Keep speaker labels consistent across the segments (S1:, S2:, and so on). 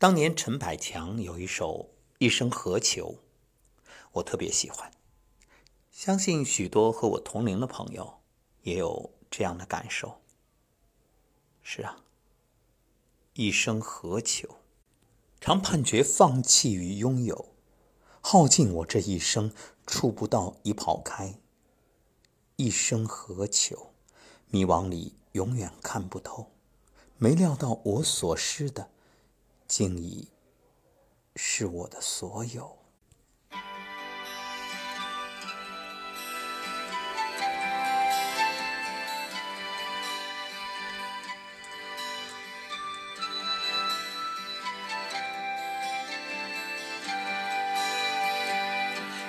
S1: 当年陈百强有一首《一生何求》，我特别喜欢，相信许多和我同龄的朋友也有这样的感受。是啊，一生何求？常判决放弃与拥有，耗尽我这一生，触不到已跑开。一生何求？迷惘里永远看不透，没料到我所失的，竟已是我的所有。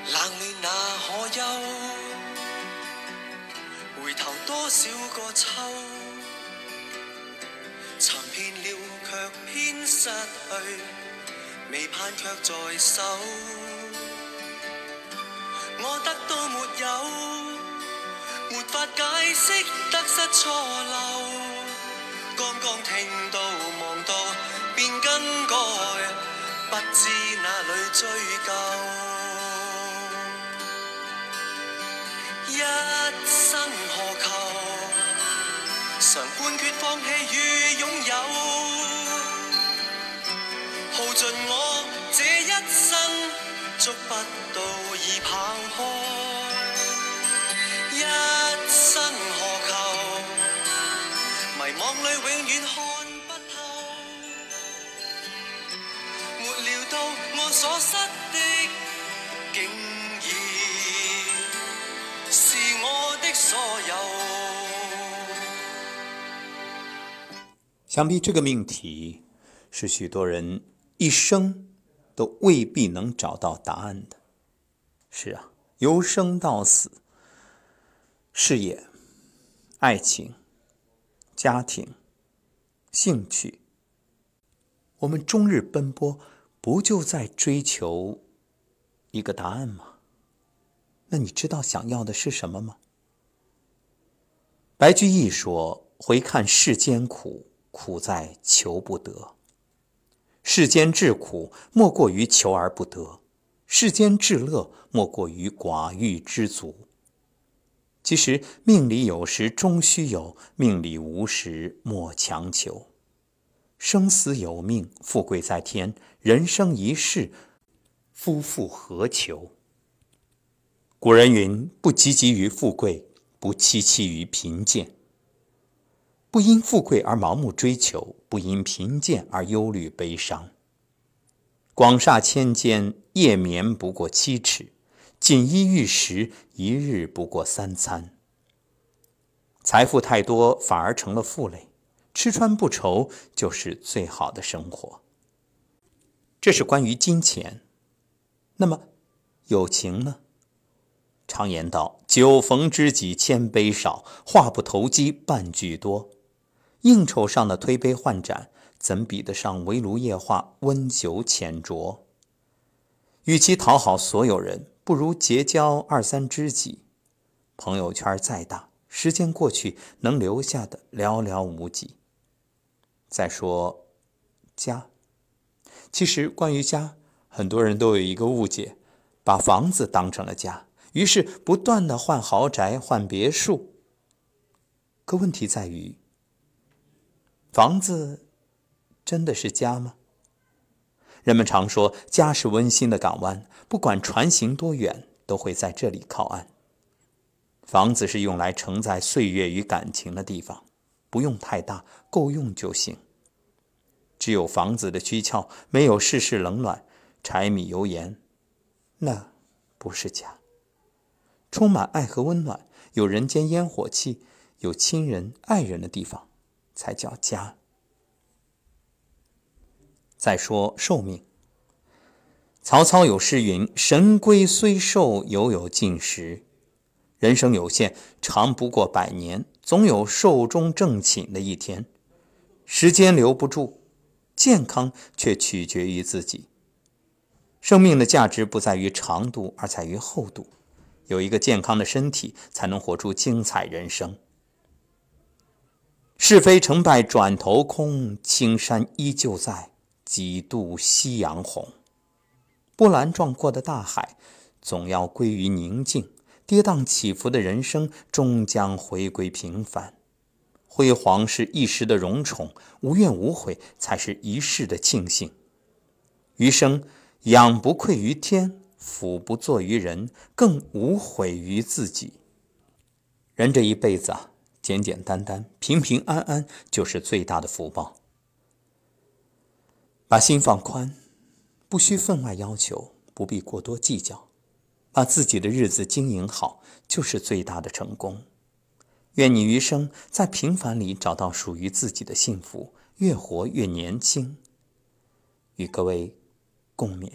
S2: 冷暖那可休？回头多少个秋？失去，未盼却在手。我得到没有，没法解释得失错漏。刚刚听到望到便更改，不知哪里追究。尽我这一生，捉不到已跑开。一生何求？迷惘里永远看不透，没料到我所失的，竟已。是我的所有。
S1: 想必这个命题是许多人一生都未必能找到答案的。是啊，由生到死，事业、爱情、家庭、兴趣，我们终日奔波，不就在追求一个答案吗？那你知道想要的是什么吗？白居易说：“回看世间苦，苦在求不得。世间至苦，莫过于求而不得；世间至乐，莫过于寡欲知足。其实命里有时终须有，命里无时莫强求。生死有命，富贵在天，人生一世，夫复何求？”古人云：“不汲汲于富贵，不戚戚于贫贱。不因富贵而盲目追求，不因贫贱而忧虑悲伤。广厦千间，夜眠不过七尺；锦衣玉食，一日不过三餐。财富太多，反而成了负累；吃穿不愁，就是最好的生活。”这是关于金钱。那么，友情呢？常言道：“酒逢知己千杯少，话不投机半句多。”应酬上的推杯换盏，怎比得上围炉夜话、温酒浅酌？与其讨好所有人，不如结交二三知己。朋友圈再大，时间过去，能留下的寥寥无几。再说家，其实关于家，很多人都有一个误解，把房子当成了家。于是不断的换豪宅、换别墅。可问题在于，房子真的是家吗？人们常说，家是温馨的港湾，不管船行多远，都会在这里靠岸。房子是用来承载岁月与感情的地方，不用太大，够用就行。只有房子的躯壳，没有世事冷暖、柴米油盐，那不是家。充满爱和温暖，有人间烟火气，有亲人爱人的地方，才叫家。再说寿命，曹操有诗云：“神龟虽寿，犹有尽时。”人生有限，长不过百年，总有寿终正寝的一天。时间留不住，健康却取决于自己。生命的价值不在于长度，而在于厚度。有一个健康的身体，才能活出精彩人生。是非成败转头空，青山依旧在，几度夕阳红。波澜壮阔的大海，总要归于宁静；跌宕起伏的人生，终将回归平凡。辉煌是一时的荣宠，无怨无悔才是一世的庆幸。余生，仰不愧于天，俯不怍于人，更无悔于自己。人这一辈子啊，简简单单、平平安安，就是最大的福报。把心放宽。不需分外要求，不必过多计较，把自己的日子经营好，就是最大的成功。愿你余生在平凡里找到属于自己的幸福，越活越年轻。与各位共勉。